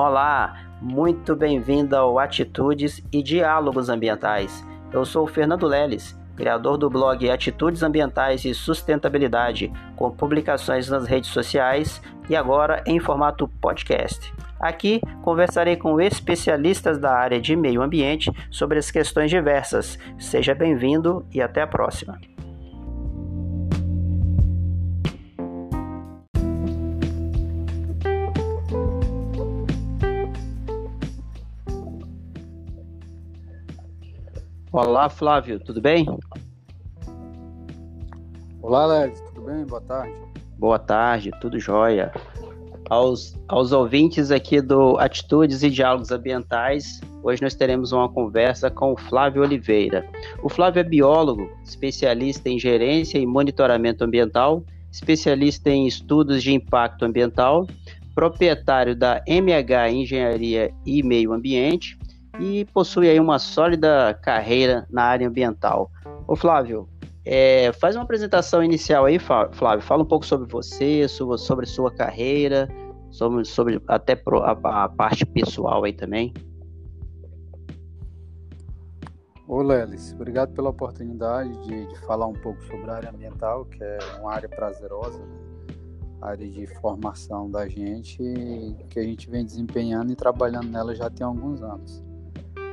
Olá, muito bem-vindo ao Atitudes e Diálogos Ambientais. Eu sou Fernando Leles, criador do blog Atitudes Ambientais e Sustentabilidade, com publicações nas redes sociais e agora em formato podcast. Aqui conversarei com especialistas da área de meio ambiente sobre as questões diversas. Seja bem-vindo e até a próxima. Olá, Flávio, tudo bem? Olá, Leves, tudo bem? Boa tarde. Boa tarde, tudo jóia. Aos, aos ouvintes aqui do Atitudes e Diálogos Ambientais, hoje nós teremos uma conversa com o Flávio Oliveira. O Flávio é biólogo, especialista em gerência e monitoramento ambiental, especialista em estudos de impacto ambiental, proprietário da MH Engenharia e Meio Ambiente, e possui aí uma sólida carreira na área ambiental. Ô Flávio, é, faz uma apresentação inicial aí, Flávio. Fala um pouco sobre você, sobre sua carreira, sobre, sobre até a, a, parte pessoal aí também. Ô Lelis, obrigado pela oportunidade de, de, falar um pouco sobre a área ambiental, que é uma área prazerosa, né? área de formação da gente, que a gente vem desempenhando e trabalhando nela já tem alguns anos.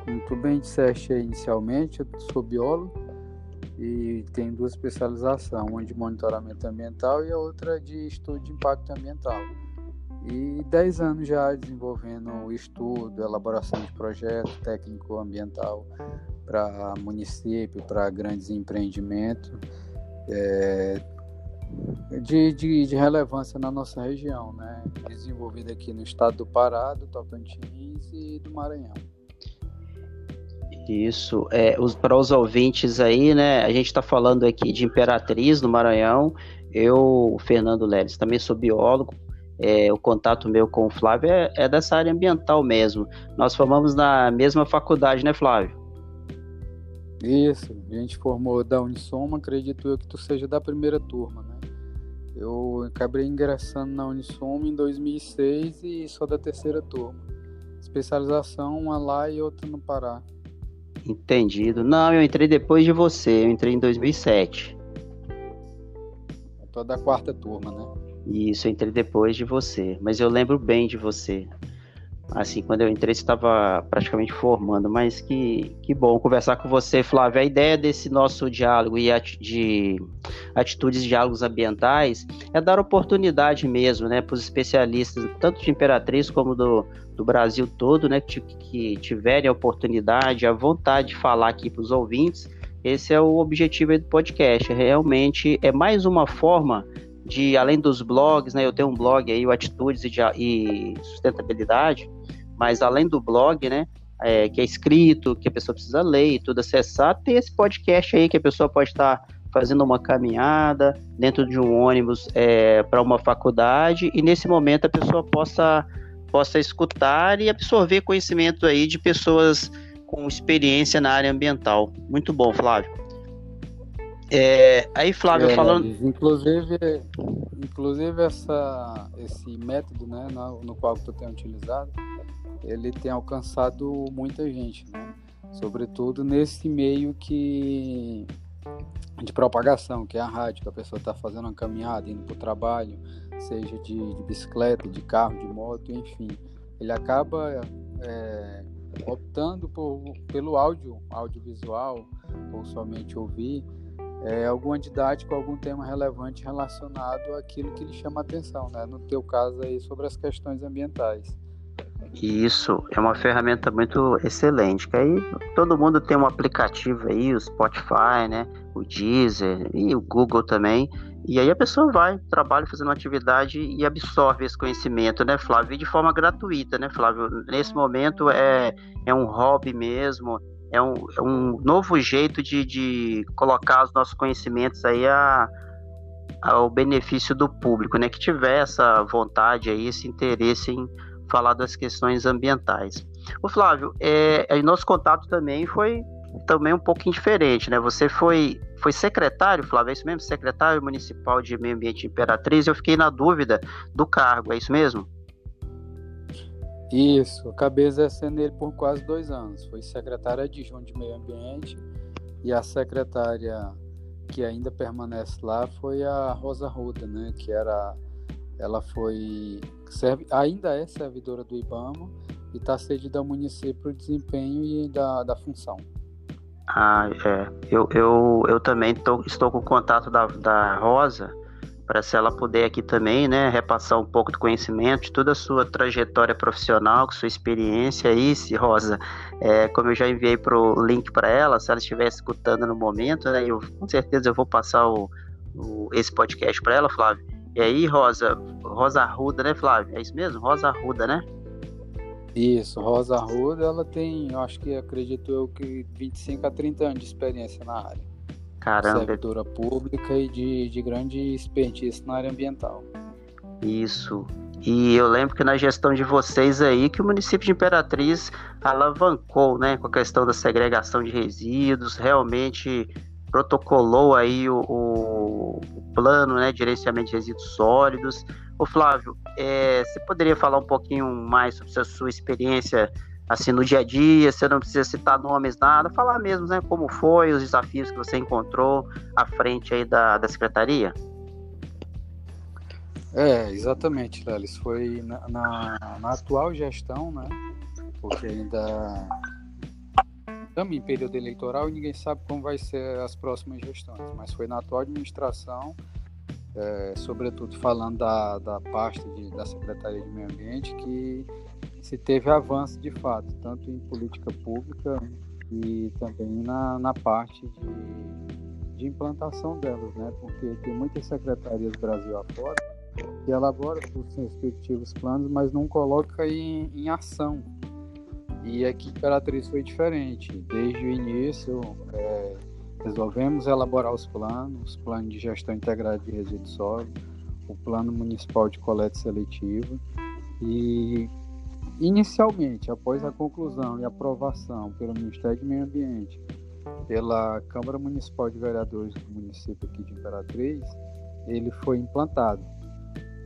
Como tu bem disseste inicialmente, eu sou biólogo e tenho duas especializações, uma de monitoramento ambiental e a outra de estudo de impacto ambiental. E 10 anos já desenvolvendo estudo, elaboração de projeto técnico ambiental para município, para grandes empreendimentos é, de, de, de, relevância na nossa região, né? desenvolvido aqui no estado do Pará, do Tocantins e do Maranhão. Isso, é, os, para os ouvintes aí, né, a gente está falando aqui de Imperatriz, no Maranhão, eu, Fernando Leles, também sou biólogo, é, o contato meu com o Flávio é, é, dessa área ambiental mesmo. Nós formamos na mesma faculdade, né, Flávio? Isso, a gente formou da Unisoma, acredito eu que tu seja da primeira turma, né? Eu acabei ingressando na Unisoma em 2006 e sou da terceira turma. Especialização, uma lá e outra no Pará. Entendido. Não, eu entrei depois de você, eu entrei em 2007. Eu tô da quarta turma, né? Isso, eu entrei depois de você, mas eu lembro bem de você. Assim, quando eu entrei, você estava praticamente formando, mas que, que bom conversar com você, Flávio. A ideia desse nosso diálogo e de atitudes de diálogos ambientais é dar oportunidade mesmo, né, para os especialistas, tanto de Imperatriz como do, do Brasil todo, né, que, que tiverem a oportunidade, a vontade de falar aqui para os ouvintes. Esse é o objetivo do podcast. Realmente é mais uma forma de, além dos blogs, né, eu tenho um blog aí, o Atitudes e, e Sustentabilidade, mas além do blog, né, é, que é escrito, que a pessoa precisa ler e tudo acessar, tem esse podcast aí que a pessoa pode estar fazendo uma caminhada dentro de um ônibus é, para uma faculdade e nesse momento a pessoa possa possa escutar e absorver conhecimento aí de pessoas com experiência na área ambiental. Muito bom, Flávio. É, aí, Flávio, é, falando. Inclusive, inclusive essa, esse método né, no, no qual tu tem utilizado, ele tem alcançado muita gente, né? Sobretudo nesse meio que de propagação, que é a rádio, que a pessoa está fazendo uma caminhada, indo para o trabalho, seja de, de, bicicleta, de carro, de moto, enfim. Ele acaba é, optando por, pelo áudio, audiovisual, ou somente ouvir, é, alguma didática, algum tema relevante relacionado àquilo que lhe chama atenção, né? No teu caso aí, sobre as questões ambientais. Isso é uma ferramenta muito excelente. Que aí todo mundo tem um aplicativo aí, o Spotify, né? O Deezer e o Google também. E aí a pessoa vai, trabalha fazendo uma atividade e absorve esse conhecimento, né, Flávio? E de forma gratuita, né, Flávio? Nesse momento é, é um hobby mesmo, é um, é um novo jeito de, de colocar os nossos conhecimentos aí a, ao benefício do público, né? Que tiver essa vontade aí, esse interesse em falar das questões ambientais. O Flávio, é, é, nosso contato também foi também um pouquinho diferente, né? Você foi, foi secretário, Flávio, é isso mesmo? Secretário Municipal de Meio Ambiente Imperatriz. Eu fiquei na dúvida do cargo, é isso mesmo? Isso, acabei exercendo ele por quase dois anos. Fui secretária adjunta de meio ambiente e a secretária que ainda permanece lá foi a Rosa Ruda, né? Que era, ela foi, serve, ainda é servidora do IBAMA e está cedida ao município para o desempenho e da, da função. Ah, é. Eu, eu, eu também tô, estou com o contato da, da Rosa para se ela puder aqui também, né, repassar um pouco do conhecimento, de toda a sua trajetória profissional, sua experiência aí, se Rosa, é, como eu já enviei pro link para ela, se ela estiver escutando no momento, né, eu com certeza eu vou passar o, o esse podcast para ela, Flávio. E aí, Rosa, Rosa Arruda, né, Flávio? É isso mesmo? Rosa Arruda, né? Isso, Rosa Arruda, ela tem, eu acho que acredito eu que 25 a 30 anos de experiência na área. Caramba. Servidora pública e de, de grande expertise na área ambiental. Isso. E eu lembro que na gestão de vocês aí que o município de Imperatriz alavancou, né, com a questão da segregação de resíduos, realmente protocolou aí o, o, plano, né, de gerenciamento de resíduos sólidos. Ô Flávio, é, você poderia falar um pouquinho mais sobre a sua experiência assim no dia a dia, você não precisa citar nomes, nada, falar mesmo, né, como foi, os desafios que você encontrou à frente aí da, da secretaria. É, exatamente, Lelis, foi na, na, na, atual gestão, né, porque ainda estamos em período eleitoral e ninguém sabe como vai ser as próximas gestões, mas foi na atual administração, é, sobretudo falando da, da pasta de, da Secretaria de Meio Ambiente, que se teve avanço de fato, tanto em política pública e também na, na parte de, de implantação delas, né? Porque tem muitas secretarias Brasil afora que elaboram os respectivos planos, mas não coloca em, em ação. E aqui Imperatriz foi diferente. Desde o início, é, resolvemos elaborar os planos, plano de gestão integrada de resíduos sólidos, o plano municipal de coleta seletiva e Inicialmente, após a conclusão e aprovação pelo Ministério do Meio Ambiente, pela Câmara Municipal de Vereadores do município aqui de Imperatriz, ele foi implantado.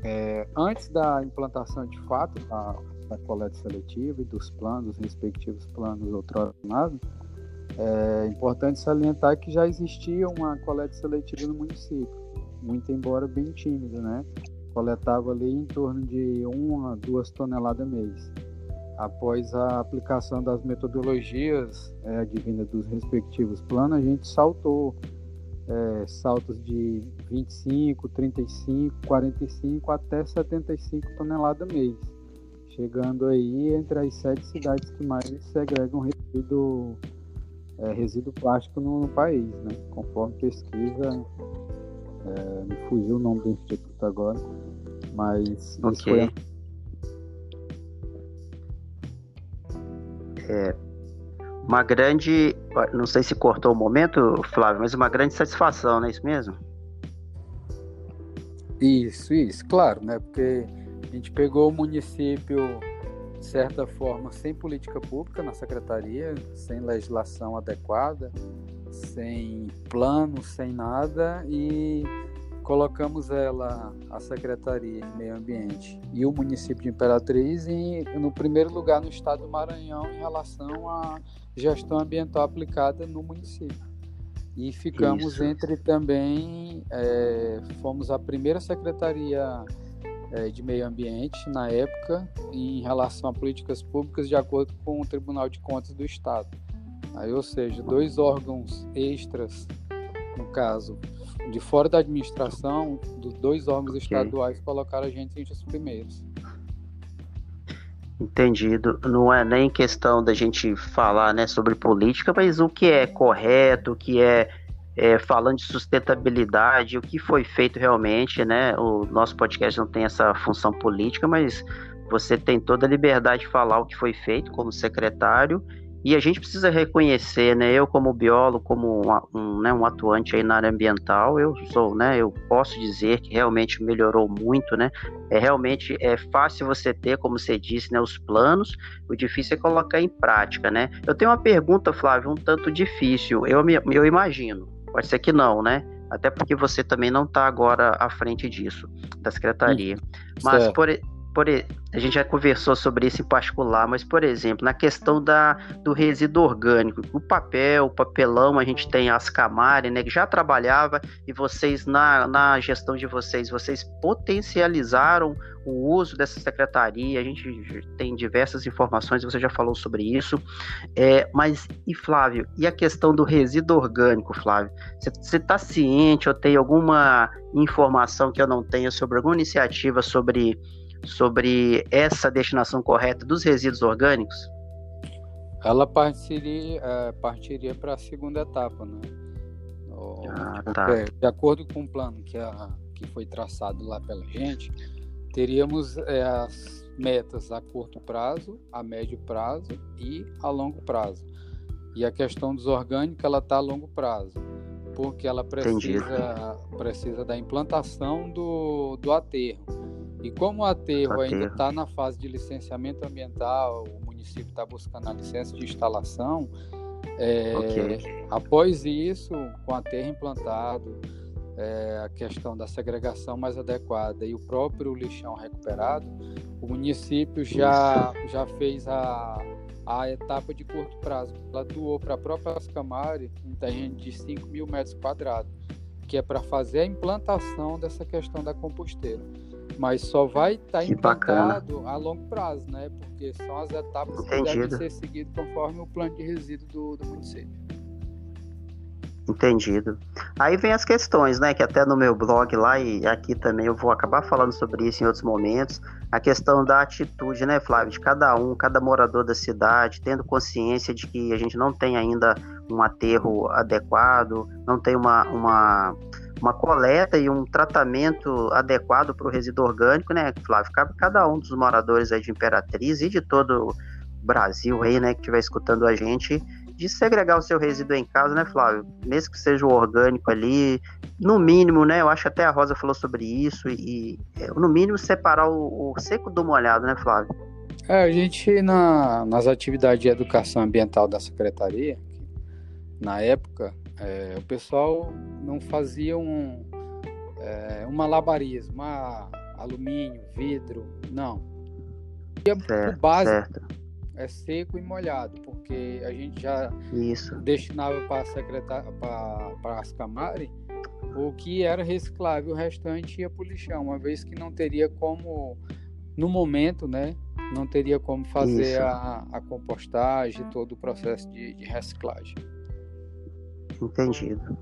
É, antes da implantação de fato da, da, coleta seletiva e dos planos, respectivos planos outronados, é importante salientar que já existia uma coleta seletiva no município, muito embora bem tímida, né? coletava ali em torno de uma a duas toneladas mês. Após a aplicação das metodologias é, advindas dos respectivos planos, a gente saltou é, saltos de 25, 35, 45 até 75 toneladas mês, chegando aí entre as sete cidades que mais segregam resíduo, é, resíduo plástico no, no, país, né? conforme pesquisa é, me fugiu o nome do instituto agora, mas okay. É, uma grande, não sei se cortou o momento, Flávio, mas uma grande satisfação, não é isso mesmo? Isso, isso, claro, né? Porque a gente pegou o município, de certa forma, sem política pública na secretaria, sem legislação adequada, sem plano, sem nada, e colocamos ela, a Secretaria de Meio Ambiente e o município de Imperatriz em, no primeiro lugar no estado do Maranhão em relação à gestão ambiental aplicada no município. E ficamos Isso. entre também, é, fomos a primeira secretaria é, de meio ambiente na época em relação a políticas públicas de acordo com o Tribunal de Contas do Estado. Aí, ou seja, dois órgãos extras, no caso, de fora da administração, dos dois órgãos okay. estaduais colocaram a gente entre os primeiros. Entendido. Não é nem questão da gente falar né, sobre política, mas o que é correto, o que é, é, falando de sustentabilidade, o que foi feito realmente, né? O nosso podcast não tem essa função política, mas você tem toda a liberdade de falar o que foi feito como secretário e a gente precisa reconhecer, né? Eu como biólogo, como um, um, né, um atuante aí na área ambiental, eu sou, né? Eu posso dizer que realmente melhorou muito, né? É realmente é fácil você ter, como você disse, né, os planos. O difícil é colocar em prática, né? Eu tenho uma pergunta, Flávio, um tanto difícil. Eu eu imagino. Pode ser que não, né? Até porque você também não está agora à frente disso, da secretaria. Mas, por, por, a gente já conversou sobre isso em particular, mas, por exemplo, na questão da, do resíduo orgânico, o papel, o papelão, a gente tem a Ascamari, né, que já trabalhava, e vocês, na, na gestão de vocês, vocês potencializaram o uso dessa secretaria, a gente tem diversas informações, você já falou sobre isso, é, mas, e Flávio, e a questão do resíduo orgânico, Flávio? Você está ciente ou tem alguma informação que eu não tenha sobre alguma iniciativa sobre sobre essa destinação correta dos resíduos orgânicos? Ela partiria, é, partiria para a segunda etapa, né? ah, tá. De acordo com o plano que, a, que foi traçado lá pela gente, teríamos é, as metas a curto prazo, a médio prazo e a longo prazo. E a questão dos orgânicos, ela está a longo prazo, porque ela precisa, precisa da implantação do, do aterro e como o aterro, ainda está na fase de licenciamento ambiental, o município está buscando a licença de instalação, é, okay. após isso, com o aterro implantado, é, a questão da segregação mais adequada e o próprio lixão recuperado, o município já, já fez a, a etapa de curto prazo. Ela doou para a própria Ascamari um terreno de 5 mil metros quadrados, que é para fazer a implantação dessa questão da composteira mas só vai estar tá implantado a longo prazo, né? Porque são as etapas Entendido. que devem ser seguidas conforme o plano de resíduo do, do município. Entendido. Aí vem as questões, né? Que até no meu blog lá e aqui também eu vou acabar falando sobre isso em outros momentos. A questão da atitude, né, Flávio? De cada um, cada morador da cidade, tendo consciência de que a gente não tem ainda um aterro adequado, não tem uma, uma uma coleta e um tratamento adequado para o resíduo orgânico, né, Flávio? Cabe cada um dos moradores aí de Imperatriz e de todo o Brasil aí, né, que estiver escutando a gente, de segregar o seu resíduo em casa, né, Flávio? Mesmo que seja o orgânico ali, no mínimo, né? Eu acho que até a Rosa falou sobre isso, e, e no mínimo separar o, o, seco do molhado, né, Flávio? É, a gente, na, nas atividades de educação ambiental da secretaria, na época, é, o pessoal não fazia um, é, um malabarismo, uma alumínio, vidro, não. Certo, o básico é seco e molhado, porque a gente já Isso. destinava para para as Camari o que era reciclável, o restante ia para o lixão, uma vez que não teria como, no momento, né, não teria como fazer a, a, compostagem, todo o processo de, de reciclagem. Entendido.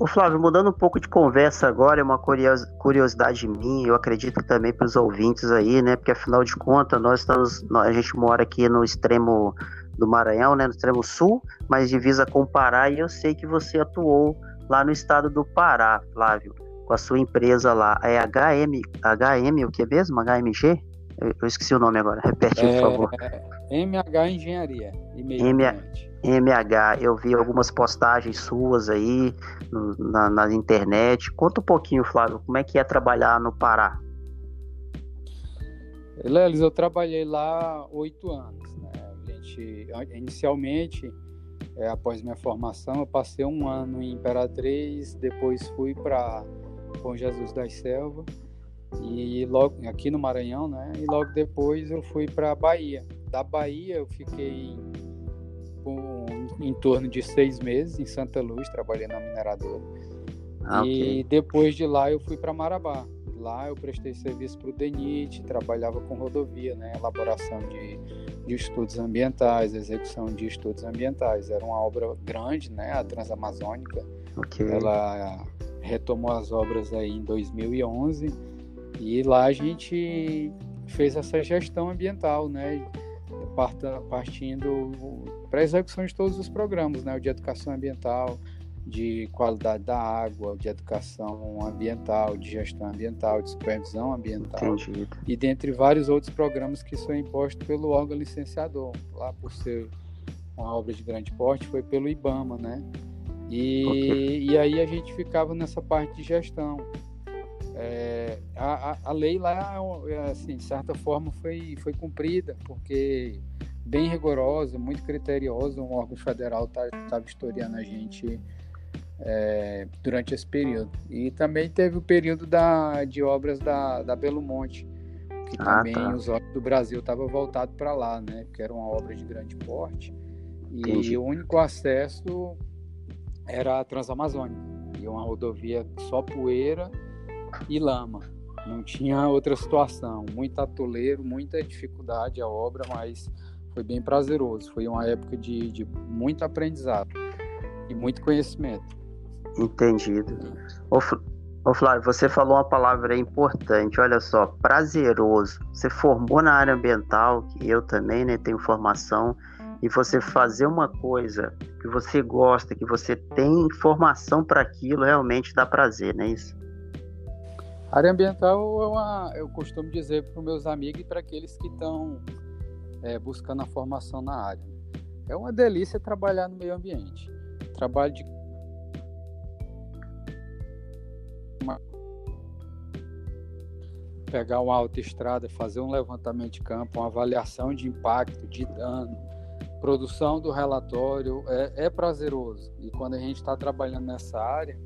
O, Flávio, mudando um pouco de conversa agora, é uma curiosidade minha, eu acredito também para os ouvintes aí, né? Porque afinal de contas, nós estamos, a gente mora aqui no extremo do Maranhão, né? No extremo sul, mas divisa com o Pará, e eu sei que você atuou lá no estado do Pará, Flávio, com a sua empresa lá. É HM, HM, o que mesmo? HMG? Eu, eu esqueci o nome agora, repete, é, por favor. MH Engenharia. E meio MH, eu vi algumas postagens suas aí no, na, na, internet. Conta um pouquinho, Flávio, como é que é trabalhar no Pará? Lelis, eu trabalhei lá oito anos. Né? A gente, inicialmente, é, após minha formação, eu passei um ano em Imperatriz, depois fui para Bom Jesus das Selvas e logo aqui no Maranhão, né? E logo depois eu fui para Bahia. Da Bahia eu fiquei com, em torno de seis meses em Santa Luz, trabalhando na mineradora. Ah, e okay. depois de lá eu fui para Marabá. Lá eu prestei serviço para o DENIT, trabalhava com rodovia, né? elaboração de, de estudos ambientais, execução de estudos ambientais. Era uma obra grande, né? a Transamazônica. Okay. Ela retomou as obras aí em 2011 e lá a gente fez essa gestão ambiental, né? Partindo para a execução de todos os programas, né? O de educação ambiental, de qualidade da água, de educação ambiental, de gestão ambiental, de supervisão ambiental Entendido. e dentre vários outros programas que são impostos pelo órgão licenciador. Lá por ser uma obra de grande porte, foi pelo IBAMA, né? E, okay. e aí a gente ficava nessa parte de gestão. É, a, a, lei lá, é, assim, de certa forma, foi, foi cumprida, porque bem rigorosa, muito criteriosa, um órgão federal estava tá, vistoriando a gente é, durante esse período. E também teve o período da, de obras da, da Belo Monte, que ah, também tá. os olhos do Brasil estavam voltados para lá, né? Porque era uma obra de grande porte. E Entendi. o único acesso era a Transamazônica. E uma rodovia só poeira e lama. Não tinha outra situação. Muito atoleiro, muita dificuldade a obra, mas foi bem prazeroso. Foi uma época de, de muito aprendizado e muito conhecimento. Entendido. Ô, Flávio, você falou uma palavra importante, olha só, prazeroso. Você formou na área ambiental, que eu também né, tenho formação, e você fazer uma coisa que você gosta, que você tem informação para aquilo, realmente dá prazer, não é isso? A área ambiental é uma, eu costumo dizer para os meus amigos e para aqueles que estão é, buscando a formação na área. É uma delícia trabalhar no meio ambiente. Trabalho de pegar uma autoestrada, fazer um levantamento de campo, uma avaliação de impacto, de dano, produção do relatório, é, é prazeroso. E quando a gente está trabalhando nessa área,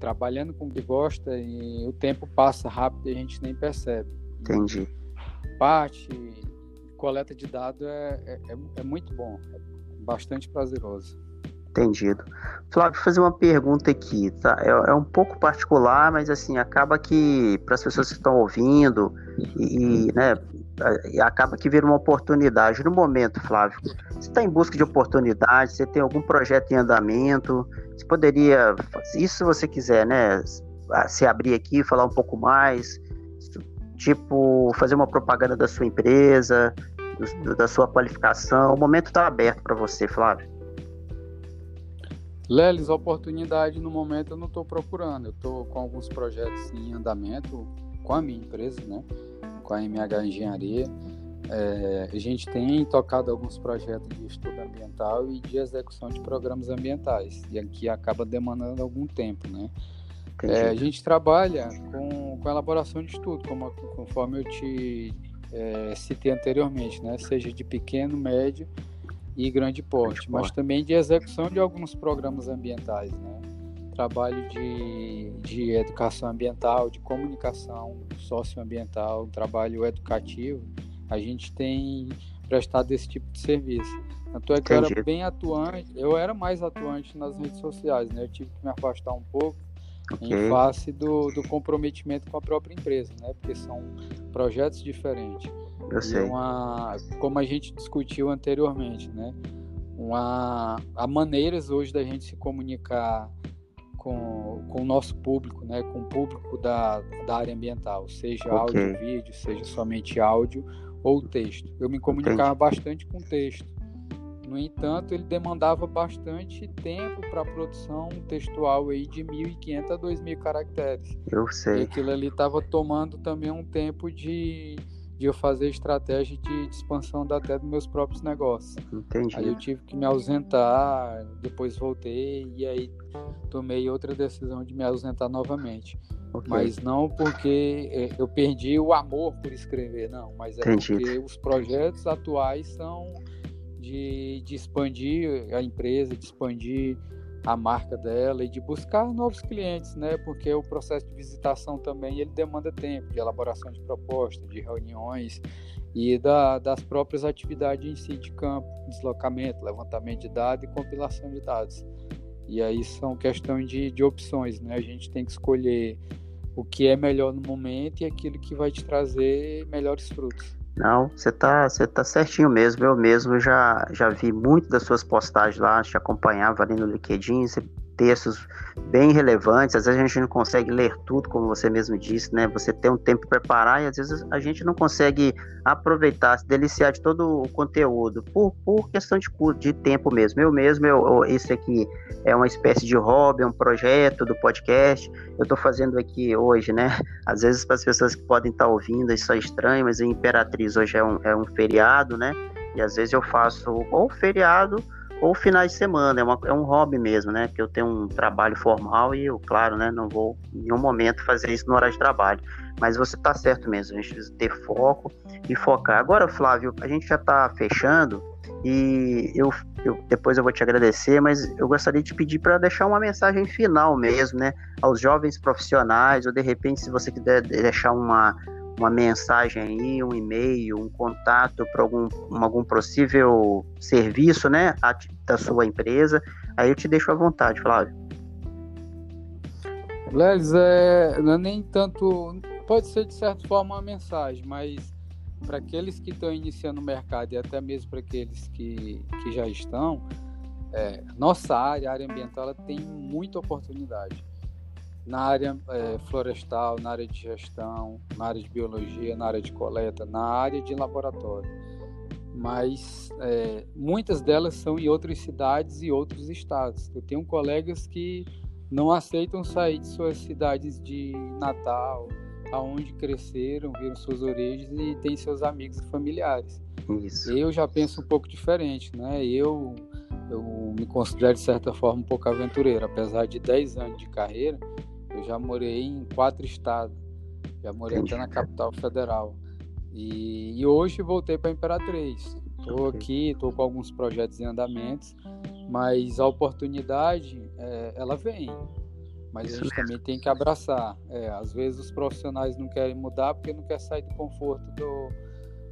trabalhando com o que gosta, e o tempo passa rápido e a gente nem percebe. Entendi. Parte, coleta de dados é, é, é, é muito bom, é bastante prazeroso. Entendido. Flávio, vou fazer uma pergunta aqui, tá? É, é, um pouco particular, mas assim, acaba que para as pessoas que estão ouvindo e, e né, acaba que vira uma oportunidade. No momento, Flávio, você está em busca de oportunidade, você tem algum projeto em andamento, você poderia, isso se você quiser, né, se abrir aqui, falar um pouco mais, tipo, fazer uma propaganda da sua empresa, do, da sua qualificação, o momento está aberto para você, Flávio. Lelis, oportunidade no momento eu não estou procurando. Eu estou com alguns projetos em andamento com a minha empresa, né? Com a MH Engenharia. É, a gente tem tocado alguns projetos de estudo ambiental e de execução de programas ambientais, e aqui acaba demandando algum tempo, né? É, a gente trabalha com, com elaboração de estudo, como, conforme eu te é, citei anteriormente, né? Seja de pequeno, médio e grande porte, mas também de execução de alguns programas ambientais, né? Trabalho de, de educação ambiental, de comunicação socioambiental, trabalho educativo, a gente tem prestado esse tipo de serviço. Tanto é que Entendi. eu era bem atuante, eu era mais atuante nas redes sociais, né? Eu tive que me afastar um pouco okay. em face do, do comprometimento com a própria empresa, né? Porque são projetos diferentes. Eu sei. Uma, como a gente discutiu anteriormente, né? Uma, há maneiras hoje da gente se comunicar com, com o nosso público, né? Com o público da, da área ambiental, seja okay. áudio, vídeo, seja somente áudio ou texto. Eu me comunicava bastante com texto. No entanto, ele demandava bastante tempo para a produção textual aí de 1.500 a 2.000 caracteres. Eu sei. E aquilo ali estava tomando também um tempo de de eu fazer estratégia de, de expansão da, até dos meus próprios negócios. Entendi. Aí eu tive que me ausentar, depois voltei e aí tomei outra decisão de me ausentar novamente. Okay. Mas não porque é, eu perdi o amor por escrever, não, mas é Entendido. porque os projetos atuais são de, de expandir a empresa, de expandir a marca dela e de buscar novos clientes, né? Porque o processo de visitação também ele demanda tempo de elaboração de propostas, de reuniões e da, das próprias atividades em si de campo, deslocamento, levantamento de dados e compilação de dados. E aí são questões de, de opções, né? A gente tem que escolher o que é melhor no momento e aquilo que vai te trazer melhores frutos. Não, você tá, você tá certinho mesmo. Eu mesmo já, já vi muito das suas postagens lá, te acompanhava ali no LinkedIn. Você textos bem relevantes. Às vezes a gente não consegue ler tudo, como você mesmo disse, né? Você tem um tempo para preparar e às vezes a gente não consegue aproveitar, se deliciar de todo o conteúdo por, por questão de, de tempo mesmo. Eu mesmo, eu, esse aqui é uma espécie de hobby, um projeto do podcast. Eu estou fazendo aqui hoje, né? Às vezes para as pessoas que podem estar tá ouvindo, isso é estranho, mas a Imperatriz hoje é um, é um feriado, né? E às vezes eu faço ou feriado ou finais de semana, é, uma, é um hobby mesmo, né? Que eu tenho um trabalho formal e eu, claro, né, não vou em nenhum momento fazer isso no horário de trabalho. Mas você está certo mesmo, a gente precisa ter foco e focar. Agora, Flávio, a gente já está fechando e eu, eu, depois eu vou te agradecer, mas eu gostaria de pedir para deixar uma mensagem final mesmo, né? Aos jovens profissionais, ou de repente, se você quiser deixar uma, uma mensagem aí, um e-mail, um contato para algum, algum possível serviço, né, da sua empresa, aí eu te deixo à vontade, Flávio. Lelis, é, não é nem tanto, pode ser de certa forma uma mensagem, mas para aqueles que estão iniciando o mercado e até mesmo para aqueles que, que já estão, é, nossa área, a área ambiental, ela tem muita oportunidade na área é, florestal, na área de gestão, na área de biologia, na área de coleta, na área de laboratório. Mas é, muitas delas são em outras cidades e outros estados. Eu tenho colegas que não aceitam sair de suas cidades de Natal, aonde cresceram, viram suas origens e têm seus amigos e familiares. Isso. Eu já penso um pouco diferente, né? Eu eu me considero de certa forma um pouco aventureiro, apesar de 10 anos de carreira, eu já morei em quatro estados, já morei Entendi. até na capital federal. E, e hoje voltei para Imperatriz. Estou aqui, estou com alguns projetos em andamentos, mas a oportunidade, é, ela vem. Mas a gente também tem que abraçar. É, às vezes os profissionais não querem mudar porque não quer sair do conforto do,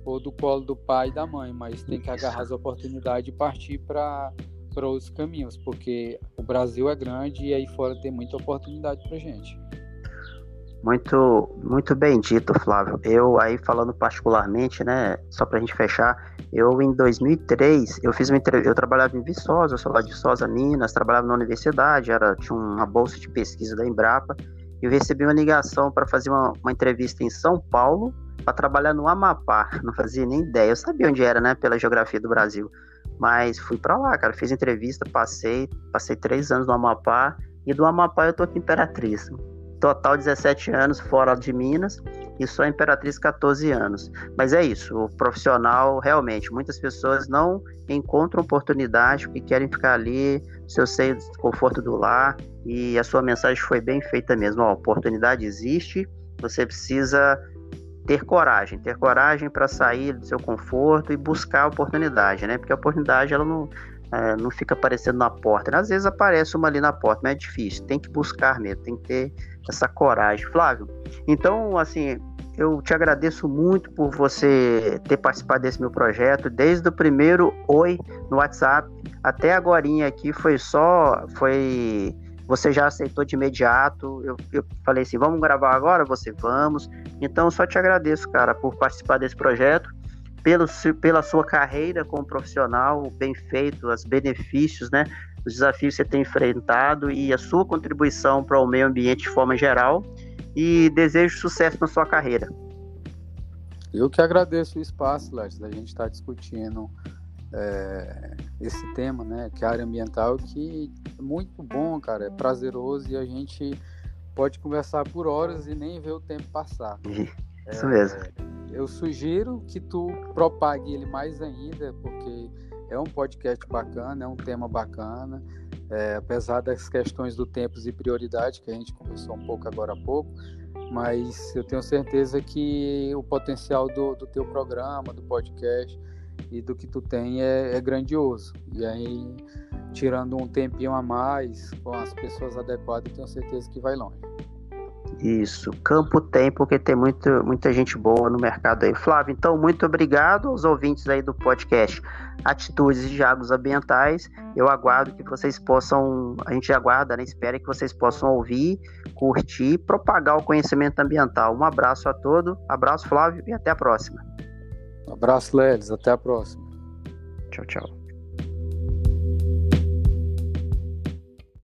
ou do colo do pai e da mãe, mas tem que agarrar as oportunidades e partir para para outros caminhos, porque o Brasil é grande e aí fora tem muita oportunidade para gente. Muito, muito bem dito, Flávio. Eu aí falando particularmente, né, só para a gente fechar, eu em 2003 eu fiz uma eu trabalhava em Viçosa, eu sou lá de Viçosa, Minas, trabalhava na universidade, era tinha uma bolsa de pesquisa da Embrapa. E eu recebi uma ligação para fazer uma, uma entrevista em São Paulo para trabalhar no Amapá. Não fazia nem ideia. Eu sabia onde era, né, pela geografia do Brasil. Mas fui para lá, cara. Fiz entrevista, passei, passei três anos no Amapá. E do Amapá eu tô aqui Imperatriz. Total 17 anos fora de Minas e só Imperatriz 14 anos. Mas é isso, o profissional realmente, muitas pessoas não encontram oportunidade porque querem ficar ali, seu seio conforto do lar, e a sua mensagem foi bem feita mesmo. A oportunidade existe, você precisa ter coragem, ter coragem para sair do seu conforto e buscar a oportunidade, né? Porque a oportunidade ela não, é, não fica aparecendo na porta. Né? Às vezes aparece uma ali na porta, mas é difícil. Tem que buscar mesmo, tem que ter essa coragem. Flávio, então, assim, eu te agradeço muito por você ter participado desse meu projeto, desde o primeiro oi no WhatsApp até agora aqui foi só, foi você já aceitou de imediato. Eu, eu falei assim: vamos gravar agora? Você vamos. Então, só te agradeço, cara, por participar desse projeto, pelo, pela sua carreira como profissional, bem feito, os benefícios, né? Os desafios que você tem enfrentado e a sua contribuição para o meio ambiente de forma geral. E desejo sucesso na sua carreira. Eu que agradeço o espaço, Léo, da gente estar tá discutindo é, esse tema, né, que é a área ambiental, que é muito bom, cara, é prazeroso e a gente pode conversar por horas e nem ver o tempo passar. Isso é, mesmo. Eu sugiro que tu propague ele mais ainda, porque é um podcast bacana, é um tema bacana, é, apesar das questões do tempos e prioridade que a gente conversou um pouco agora há pouco, mas eu tenho certeza que o potencial do, do teu programa, do podcast, e do que tu tem é, é, grandioso. E aí, tirando um tempinho a mais com as pessoas adequadas, tenho certeza que vai longe. Isso, campo tem, porque tem muito, muita gente boa no mercado aí. Flávio, então, muito obrigado aos ouvintes aí do podcast Atitudes de Águas Ambientais. Eu aguardo que vocês possam, a gente aguarda, né? Espera que vocês possam ouvir, curtir, propagar o conhecimento ambiental. Um abraço a todos, abraço, Flávio, e até a próxima. Um abraço, Lelis. Até a próxima. Tchau, tchau.